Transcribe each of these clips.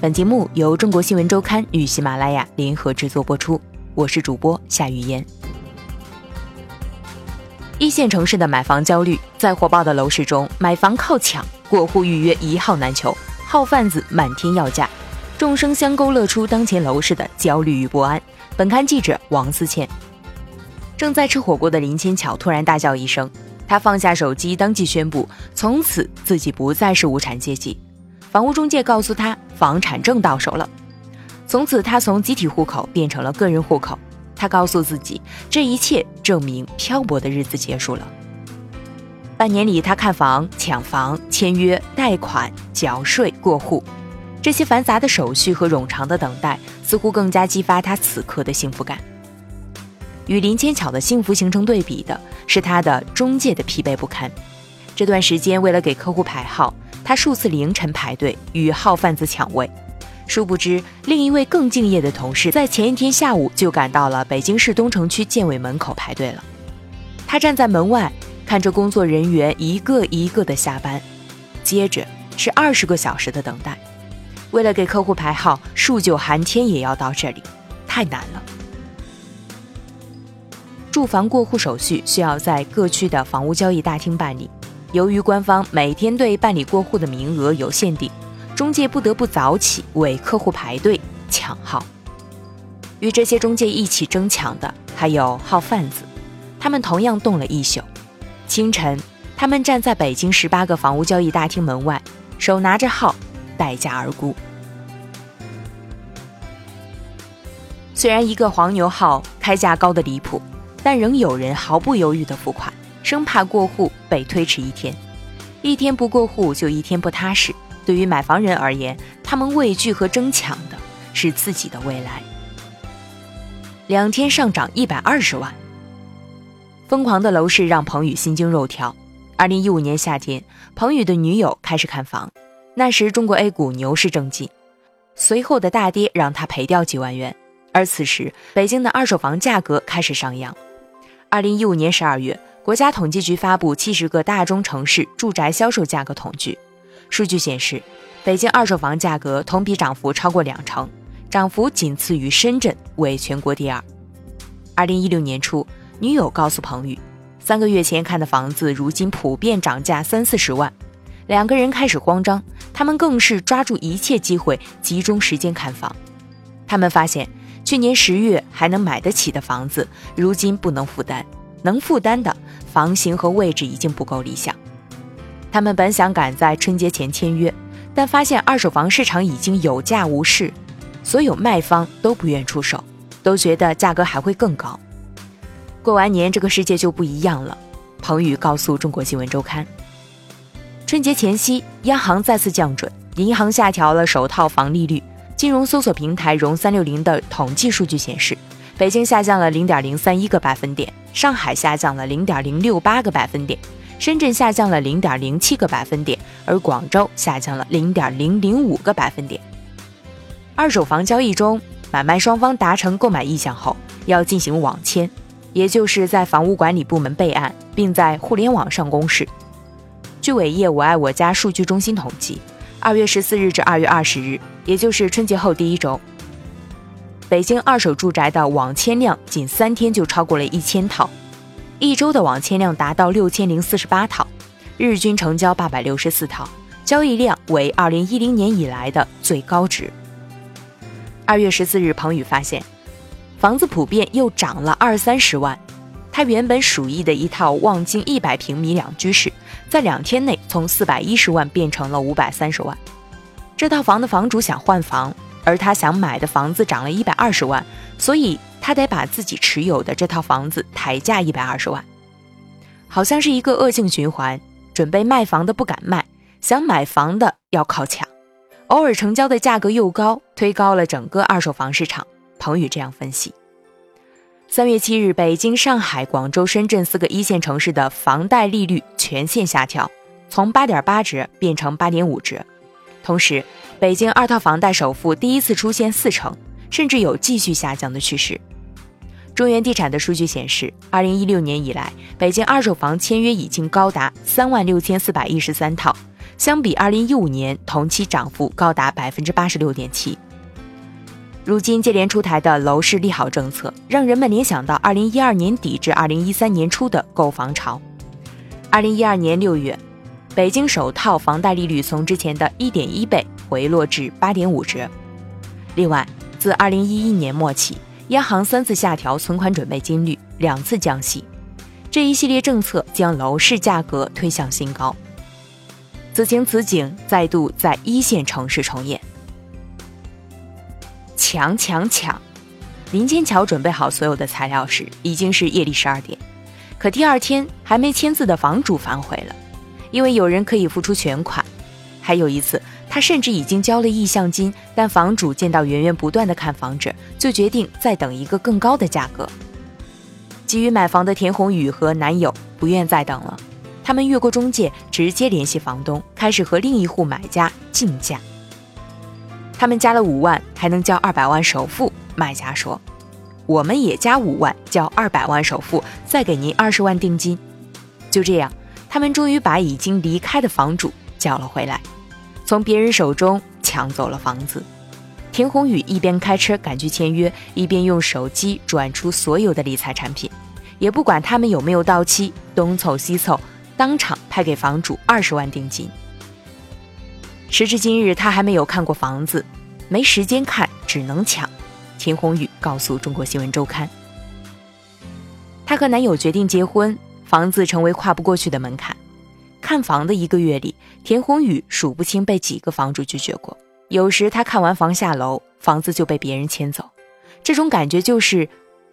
本节目由中国新闻周刊与喜马拉雅联合制作播出，我是主播夏雨嫣。一线城市的买房焦虑，在火爆的楼市中，买房靠抢，过户预约一号难求，号贩子满天要价，众生相勾勒出当前楼市的焦虑与不安。本刊记者王思倩。正在吃火锅的林千巧突然大叫一声，她放下手机，当即宣布，从此自己不再是无产阶级。房屋中介告诉他，房产证到手了。从此，他从集体户口变成了个人户口。他告诉自己，这一切证明漂泊的日子结束了。半年里，他看房、抢房、签约、贷款、缴税、过户，这些繁杂的手续和冗长的等待，似乎更加激发他此刻的幸福感。与林千巧的幸福形成对比的是，他的中介的疲惫不堪。这段时间，为了给客户排号。他数次凌晨排队与号贩子抢位，殊不知另一位更敬业的同事在前一天下午就赶到了北京市东城区建委门口排队了。他站在门外看着工作人员一个一个的下班，接着是二十个小时的等待。为了给客户排号，数九寒天也要到这里，太难了。住房过户手续需要在各区的房屋交易大厅办理。由于官方每天对办理过户的名额有限定，中介不得不早起为客户排队抢号。与这些中介一起争抢的还有号贩子，他们同样动了一宿。清晨，他们站在北京十八个房屋交易大厅门外，手拿着号，待价而沽。虽然一个黄牛号开价高的离谱，但仍有人毫不犹豫地付款。生怕过户被推迟一天，一天不过户就一天不踏实。对于买房人而言，他们畏惧和争抢的是自己的未来。两天上涨一百二十万，疯狂的楼市让彭宇心惊肉跳。二零一五年夏天，彭宇的女友开始看房，那时中国 A 股牛市正劲，随后的大跌让他赔掉几万元。而此时，北京的二手房价格开始上扬。二零一五年十二月。国家统计局发布七十个大中城市住宅销售价格统计，数据显示，北京二手房价格同比涨幅超过两成，涨幅仅次于深圳，为全国第二。二零一六年初，女友告诉彭宇，三个月前看的房子如今普遍涨价三四十万，两个人开始慌张，他们更是抓住一切机会集中时间看房。他们发现，去年十月还能买得起的房子，如今不能负担。能负担的房型和位置已经不够理想，他们本想赶在春节前签约，但发现二手房市场已经有价无市，所有卖方都不愿出手，都觉得价格还会更高。过完年这个世界就不一样了，彭宇告诉中国新闻周刊。春节前夕，央行再次降准，银行下调了首套房利率。金融搜索平台融三六零的统计数据显示。北京下降了零点零三一个百分点，上海下降了零点零六八个百分点，深圳下降了零点零七个百分点，而广州下降了零点零零五个百分点。二手房交易中，买卖双方达成购买意向后，要进行网签，也就是在房屋管理部门备案，并在互联网上公示。据伟业我爱我家数据中心统计，二月十四日至二月二十日，也就是春节后第一周。北京二手住宅的网签量仅三天就超过了一千套，一周的网签量达到六千零四十八套，日均成交八百六十四套，交易量为二零一零年以来的最高值。二月十四日，彭宇发现房子普遍又涨了二三十万，他原本属意的一套望京一百平米两居室，在两天内从四百一十万变成了五百三十万，这套房的房主想换房。而他想买的房子涨了一百二十万，所以他得把自己持有的这套房子抬价一百二十万，好像是一个恶性循环。准备卖房的不敢卖，想买房的要靠抢，偶尔成交的价格又高，推高了整个二手房市场。彭宇这样分析。三月七日，北京、上海、广州、深圳四个一线城市的房贷利率全线下调，从八点八折变成八点五折，同时。北京二套房贷首付第一次出现四成，甚至有继续下降的趋势。中原地产的数据显示，二零一六年以来，北京二手房签约已经高达三万六千四百一十三套，相比二零一五年同期涨幅高达百分之八十六点七。如今接连出台的楼市利好政策，让人们联想到二零一二年底至二零一三年初的购房潮。二零一二年六月，北京首套房贷利率从之前的一点一倍回落至八点五折。另外，自二零一一年末起，央行三次下调存款准备金率，两次降息，这一系列政策将楼市价格推向新高。此情此景再度在一线城市重演。抢抢抢！林千桥准备好所有的材料时，已经是夜里十二点。可第二天还没签字的房主反悔了，因为有人可以付出全款。还有一次，他甚至已经交了意向金，但房主见到源源不断的看房者，就决定再等一个更高的价格。急于买房的田宏宇和男友不愿再等了，他们越过中介，直接联系房东，开始和另一户买家竞价。他们加了五万，还能交二百万首付。卖家说：“我们也加五万，交二百万首付，再给您二十万定金。”就这样，他们终于把已经离开的房主叫了回来，从别人手中抢走了房子。田宏宇一边开车赶去签约，一边用手机转出所有的理财产品，也不管他们有没有到期，东凑西凑，当场派给房主二十万定金。时至今日，他还没有看过房子，没时间看，只能抢。田宏宇告诉中国新闻周刊，她和男友决定结婚，房子成为跨不过去的门槛。看房的一个月里，田宏宇数不清被几个房主拒绝过。有时他看完房下楼，房子就被别人牵走。这种感觉就是，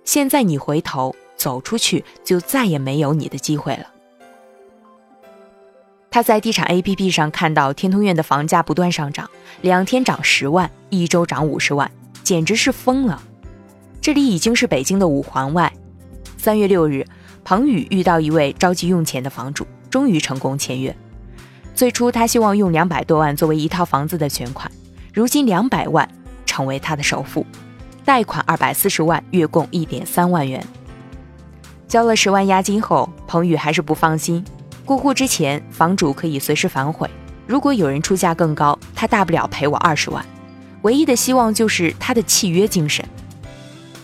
现在你回头走出去，就再也没有你的机会了。他在地产 APP 上看到天通苑的房价不断上涨，两天涨十万，一周涨五十万，简直是疯了。这里已经是北京的五环外。三月六日，彭宇遇到一位着急用钱的房主，终于成功签约。最初他希望用两百多万作为一套房子的全款，如今两百万成为他的首付，贷款二百四十万，月供一点三万元。交了十万押金后，彭宇还是不放心。过户之前，房主可以随时反悔。如果有人出价更高，他大不了赔我二十万。唯一的希望就是他的契约精神。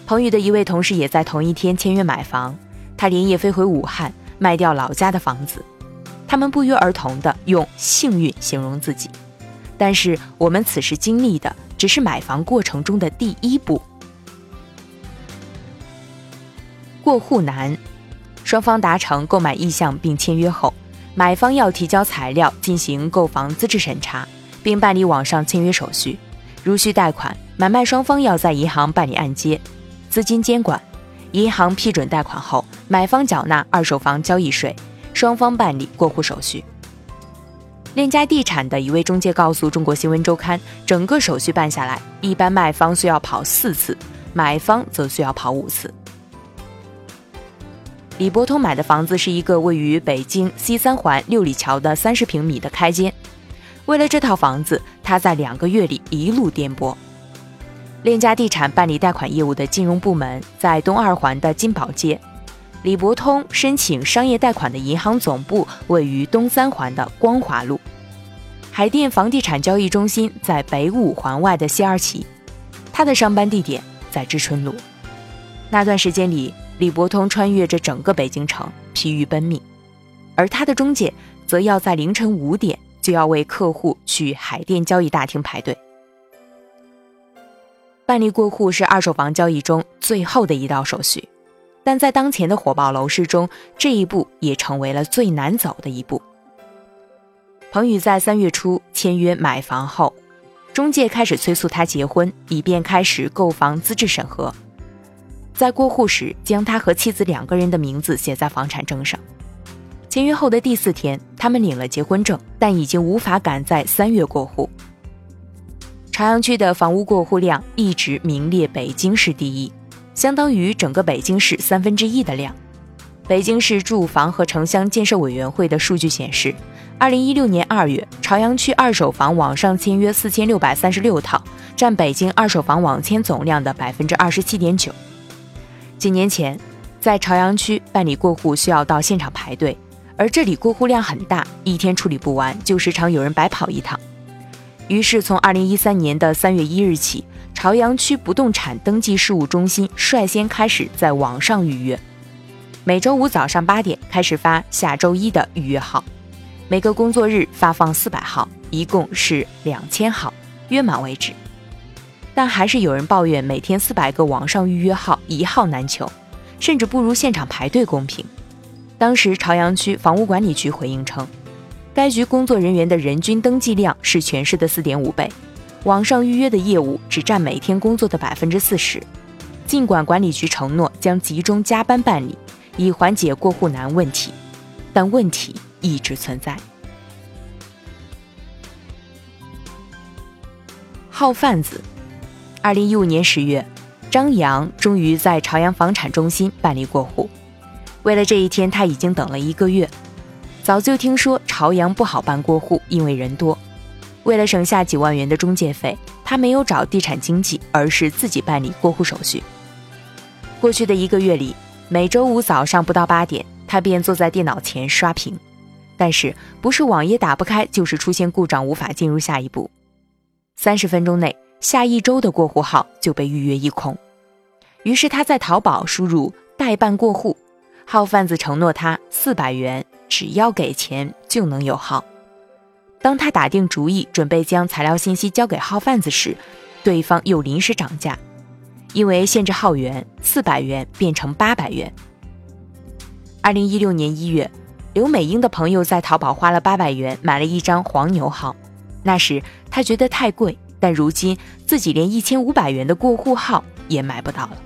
彭宇的一位同事也在同一天签约买房，他连夜飞回武汉，卖掉老家的房子。他们不约而同地用幸运形容自己。但是我们此时经历的只是买房过程中的第一步。过户难。双方达成购买意向并签约后，买方要提交材料进行购房资质审查，并办理网上签约手续。如需贷款，买卖双方要在银行办理按揭，资金监管。银行批准贷款后，买方缴纳二手房交易税，双方办理过户手续。链家地产的一位中介告诉中国新闻周刊，整个手续办下来，一般卖方需要跑四次，买方则需要跑五次。李伯通买的房子是一个位于北京西三环六里桥的三十平米的开间。为了这套房子，他在两个月里一路颠簸。链家地产办理贷款业务的金融部门在东二环的金宝街，李伯通申请商业贷款的银行总部位于东三环的光华路，海淀房地产交易中心在北五环外的西二旗，他的上班地点在知春路。那段时间里。李伯通穿越着整个北京城，疲于奔命，而他的中介则要在凌晨五点就要为客户去海淀交易大厅排队。办理过户是二手房交易中最后的一道手续，但在当前的火爆楼市中，这一步也成为了最难走的一步。彭宇在三月初签约买房后，中介开始催促他结婚，以便开始购房资质审核。在过户时，将他和妻子两个人的名字写在房产证上。签约后的第四天，他们领了结婚证，但已经无法赶在三月过户。朝阳区的房屋过户量一直名列北京市第一，相当于整个北京市三分之一的量。北京市住房和城乡建设委员会的数据显示，二零一六年二月，朝阳区二手房网上签约四千六百三十六套，占北京二手房网签总量的百分之二十七点九。几年前，在朝阳区办理过户需要到现场排队，而这里过户量很大，一天处理不完，就时常有人白跑一趟。于是，从二零一三年的三月一日起，朝阳区不动产登记事务中心率先开始在网上预约，每周五早上八点开始发下周一的预约号，每个工作日发放四百号，一共是两千号，约满为止。但还是有人抱怨，每天四百个网上预约号一号难求，甚至不如现场排队公平。当时朝阳区房屋管理局回应称，该局工作人员的人均登记量是全市的四点五倍，网上预约的业务只占每天工作的百分之四十。尽管管理局承诺将集中加班办理，以缓解过户难问题，但问题一直存在。号贩子。二零一五年十月，张扬终于在朝阳房产中心办理过户。为了这一天，他已经等了一个月。早就听说朝阳不好办过户，因为人多。为了省下几万元的中介费，他没有找地产经纪，而是自己办理过户手续。过去的一个月里，每周五早上不到八点，他便坐在电脑前刷屏。但是，不是网页打不开，就是出现故障，无法进入下一步。三十分钟内。下一周的过户号就被预约一空，于是他在淘宝输入代办过户，号贩子承诺他四百元，只要给钱就能有号。当他打定主意准备将材料信息交给号贩子时，对方又临时涨价，因为限制号源，四百元变成八百元。二零一六年一月，刘美英的朋友在淘宝花了八百元买了一张黄牛号，那时他觉得太贵。但如今自己连一千五百元的过户号也买不到了。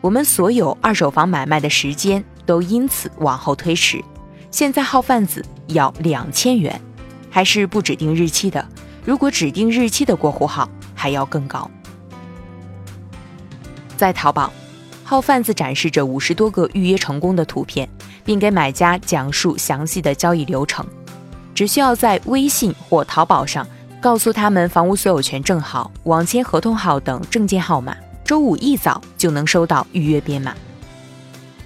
我们所有二手房买卖的时间都因此往后推迟。现在号贩子要两千元，还是不指定日期的。如果指定日期的过户号还要更高。在淘宝，号贩子展示着五十多个预约成功的图片，并给买家讲述详细的交易流程。只需要在微信或淘宝上。告诉他们房屋所有权证号、网签合同号等证件号码，周五一早就能收到预约编码。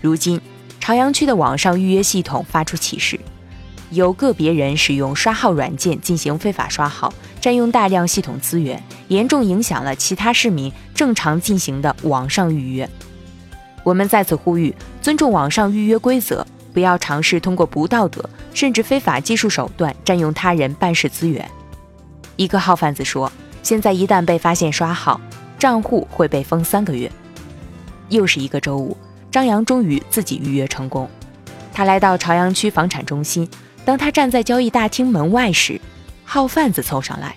如今，朝阳区的网上预约系统发出启示，有个别人使用刷号软件进行非法刷号，占用大量系统资源，严重影响了其他市民正常进行的网上预约。我们在此呼吁，尊重网上预约规则，不要尝试通过不道德甚至非法技术手段占用他人办事资源。一个号贩子说：“现在一旦被发现刷号，账户会被封三个月。”又是一个周五，张扬终于自己预约成功。他来到朝阳区房产中心，当他站在交易大厅门外时，号贩子凑上来，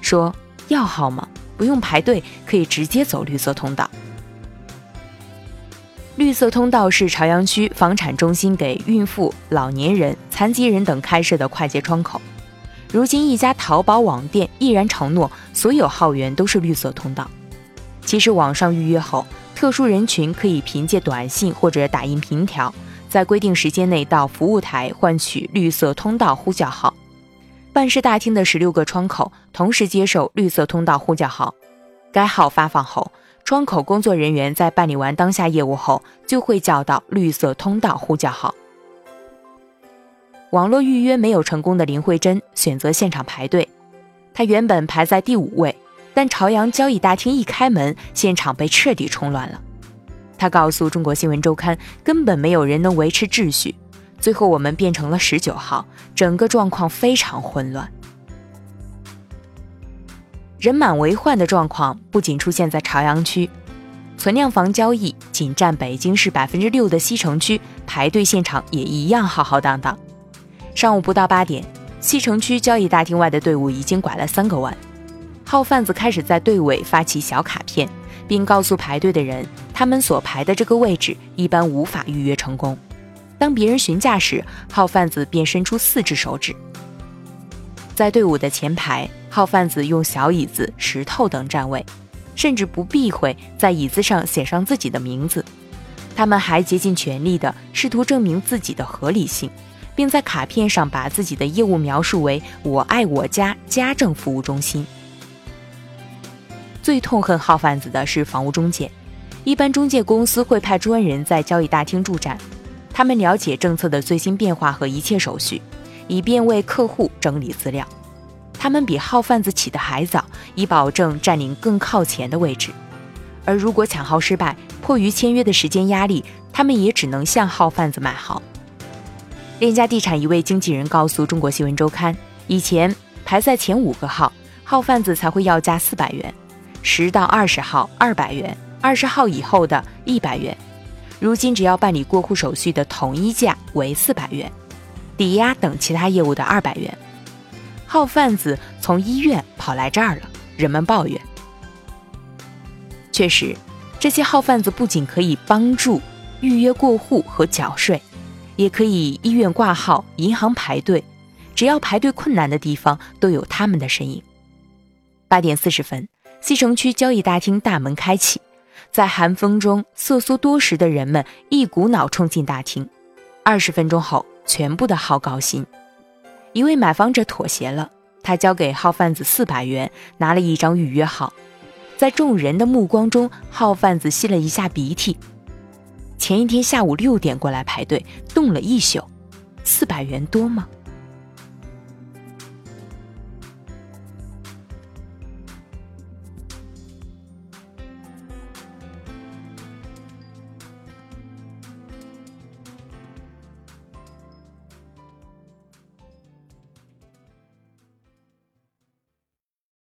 说：“要号吗？不用排队，可以直接走绿色通道。”绿色通道是朝阳区房产中心给孕妇、老年人、残疾人等开设的快捷窗口。如今，一家淘宝网店毅然承诺，所有号源都是绿色通道。其实，网上预约后，特殊人群可以凭借短信或者打印凭条，在规定时间内到服务台换取绿色通道呼叫号。办事大厅的十六个窗口同时接受绿色通道呼叫号。该号发放后，窗口工作人员在办理完当下业务后，就会叫到绿色通道呼叫号。网络预约没有成功的林慧珍选择现场排队，她原本排在第五位，但朝阳交易大厅一开门，现场被彻底冲乱了。他告诉中国新闻周刊，根本没有人能维持秩序。最后我们变成了十九号，整个状况非常混乱，人满为患的状况不仅出现在朝阳区，存量房交易仅占北京市百分之六的西城区，排队现场也一样浩浩荡荡。上午不到八点，西城区交易大厅外的队伍已经拐了三个弯。号贩子开始在队尾发起小卡片，并告诉排队的人，他们所排的这个位置一般无法预约成功。当别人询价时，号贩子便伸出四只手指。在队伍的前排，号贩子用小椅子、石头等占位，甚至不避讳在椅子上写上自己的名字。他们还竭尽全力地试图证明自己的合理性。并在卡片上把自己的业务描述为“我爱我家家政服务中心”。最痛恨号贩子的是房屋中介，一般中介公司会派专人在交易大厅驻站，他们了解政策的最新变化和一切手续，以便为客户整理资料。他们比号贩子起得还早，以保证占领更靠前的位置。而如果抢号失败，迫于签约的时间压力，他们也只能向号贩子买号。链家地产一位经纪人告诉中国新闻周刊，以前排在前五个号，号贩子才会要价四百元，十到二十号二百元，二十号以后的一百元。如今只要办理过户手续的统一价为四百元，抵押等其他业务的二百元。号贩子从医院跑来这儿了，人们抱怨。确实，这些号贩子不仅可以帮助预约过户和缴税，也可以医院挂号、银行排队，只要排队困难的地方都有他们的身影。八点四十分，西城区交易大厅大门开启。在寒风中瑟缩多时的人们一股脑冲进大厅。二十分钟后，全部的号高薪。一位买房者妥协了，他交给号贩子四百元，拿了一张预约号。在众人的目光中，号贩子吸了一下鼻涕。前一天下午六点过来排队，冻了一宿，四百元多吗？